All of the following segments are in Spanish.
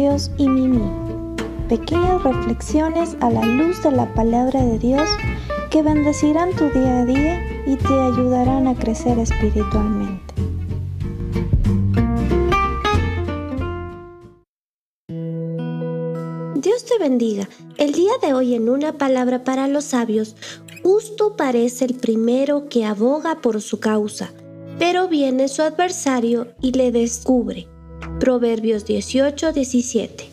Dios y Mimi. Pequeñas reflexiones a la luz de la palabra de Dios que bendecirán tu día a día y te ayudarán a crecer espiritualmente. Dios te bendiga. El día de hoy en una palabra para los sabios, justo parece el primero que aboga por su causa, pero viene su adversario y le descubre. Proverbios 18, 17.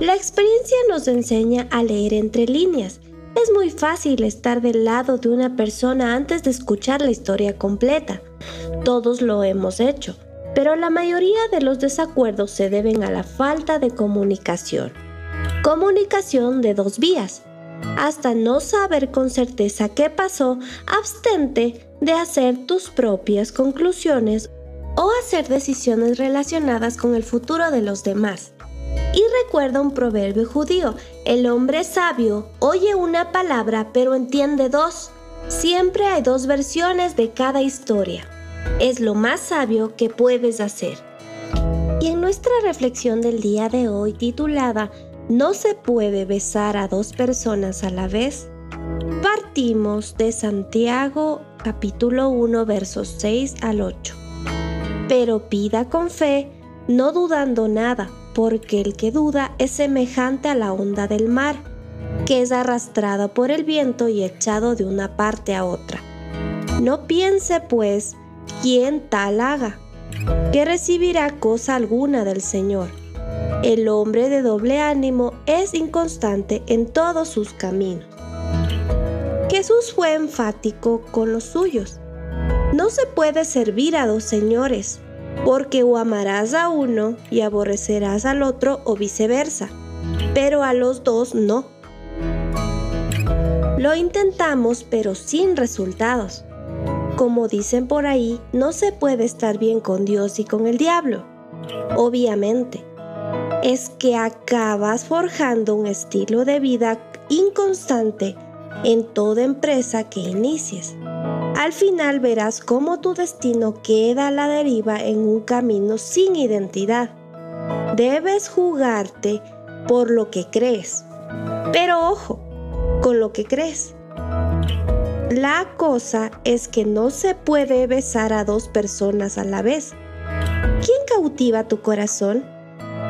La experiencia nos enseña a leer entre líneas. Es muy fácil estar del lado de una persona antes de escuchar la historia completa. Todos lo hemos hecho, pero la mayoría de los desacuerdos se deben a la falta de comunicación. Comunicación de dos vías. Hasta no saber con certeza qué pasó, abstente de hacer tus propias conclusiones o hacer decisiones relacionadas con el futuro de los demás. Y recuerda un proverbio judío, el hombre sabio oye una palabra pero entiende dos. Siempre hay dos versiones de cada historia. Es lo más sabio que puedes hacer. Y en nuestra reflexión del día de hoy titulada No se puede besar a dos personas a la vez, partimos de Santiago capítulo 1 versos 6 al 8 pero pida con fe, no dudando nada, porque el que duda es semejante a la onda del mar, que es arrastrada por el viento y echado de una parte a otra. No piense, pues, quién tal haga, que recibirá cosa alguna del Señor. El hombre de doble ánimo es inconstante en todos sus caminos. Jesús fue enfático con los suyos no se puede servir a dos señores, porque o amarás a uno y aborrecerás al otro o viceversa, pero a los dos no. Lo intentamos pero sin resultados. Como dicen por ahí, no se puede estar bien con Dios y con el diablo. Obviamente, es que acabas forjando un estilo de vida inconstante en toda empresa que inicies. Al final verás cómo tu destino queda a la deriva en un camino sin identidad. Debes jugarte por lo que crees. Pero ojo, con lo que crees. La cosa es que no se puede besar a dos personas a la vez. ¿Quién cautiva tu corazón?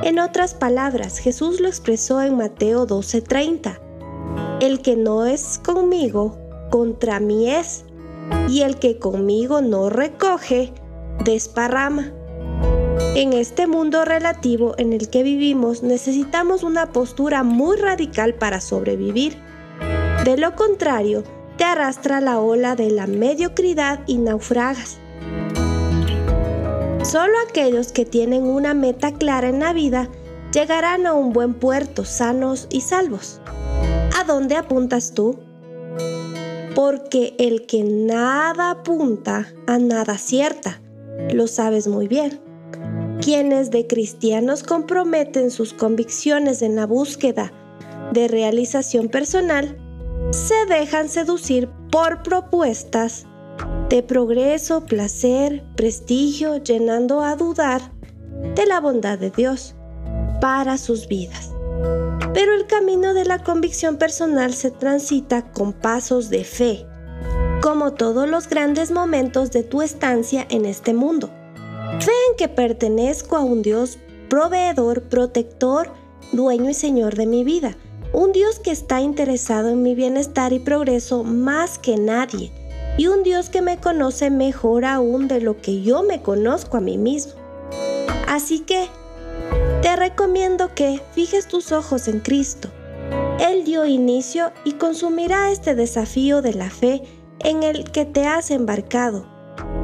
En otras palabras, Jesús lo expresó en Mateo 12:30. El que no es conmigo, contra mí es y el que conmigo no recoge, desparrama. En este mundo relativo en el que vivimos necesitamos una postura muy radical para sobrevivir. De lo contrario, te arrastra la ola de la mediocridad y naufragas. Solo aquellos que tienen una meta clara en la vida llegarán a un buen puerto sanos y salvos. ¿A dónde apuntas tú? Porque el que nada apunta a nada cierta, lo sabes muy bien. Quienes de cristianos comprometen sus convicciones en la búsqueda de realización personal, se dejan seducir por propuestas de progreso, placer, prestigio, llenando a dudar de la bondad de Dios para sus vidas. Pero el camino de la convicción personal se transita con pasos de fe, como todos los grandes momentos de tu estancia en este mundo. Fe en que pertenezco a un Dios proveedor, protector, dueño y señor de mi vida. Un Dios que está interesado en mi bienestar y progreso más que nadie. Y un Dios que me conoce mejor aún de lo que yo me conozco a mí mismo. Así que te recomiendo que fijes tus ojos en Cristo. Él dio inicio y consumirá este desafío de la fe en el que te has embarcado.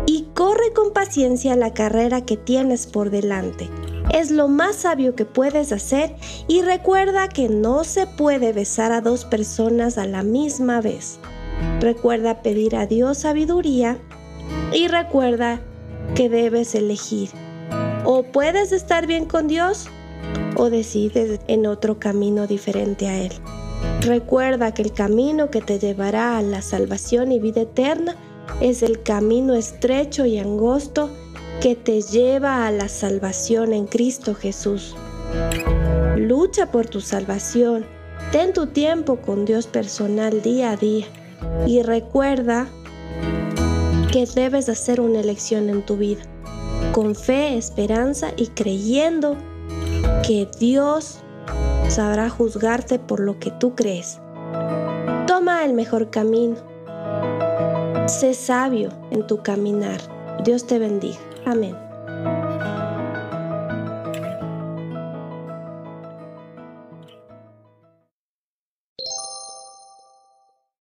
Y corre con paciencia la carrera que tienes por delante. Es lo más sabio que puedes hacer y recuerda que no se puede besar a dos personas a la misma vez. Recuerda pedir a Dios sabiduría y recuerda que debes elegir o puedes estar bien con Dios o decides en otro camino diferente a Él. Recuerda que el camino que te llevará a la salvación y vida eterna es el camino estrecho y angosto que te lleva a la salvación en Cristo Jesús. Lucha por tu salvación. Ten tu tiempo con Dios personal día a día. Y recuerda que debes hacer una elección en tu vida. Con fe, esperanza y creyendo que Dios sabrá juzgarte por lo que tú crees. Toma el mejor camino. Sé sabio en tu caminar. Dios te bendiga. Amén.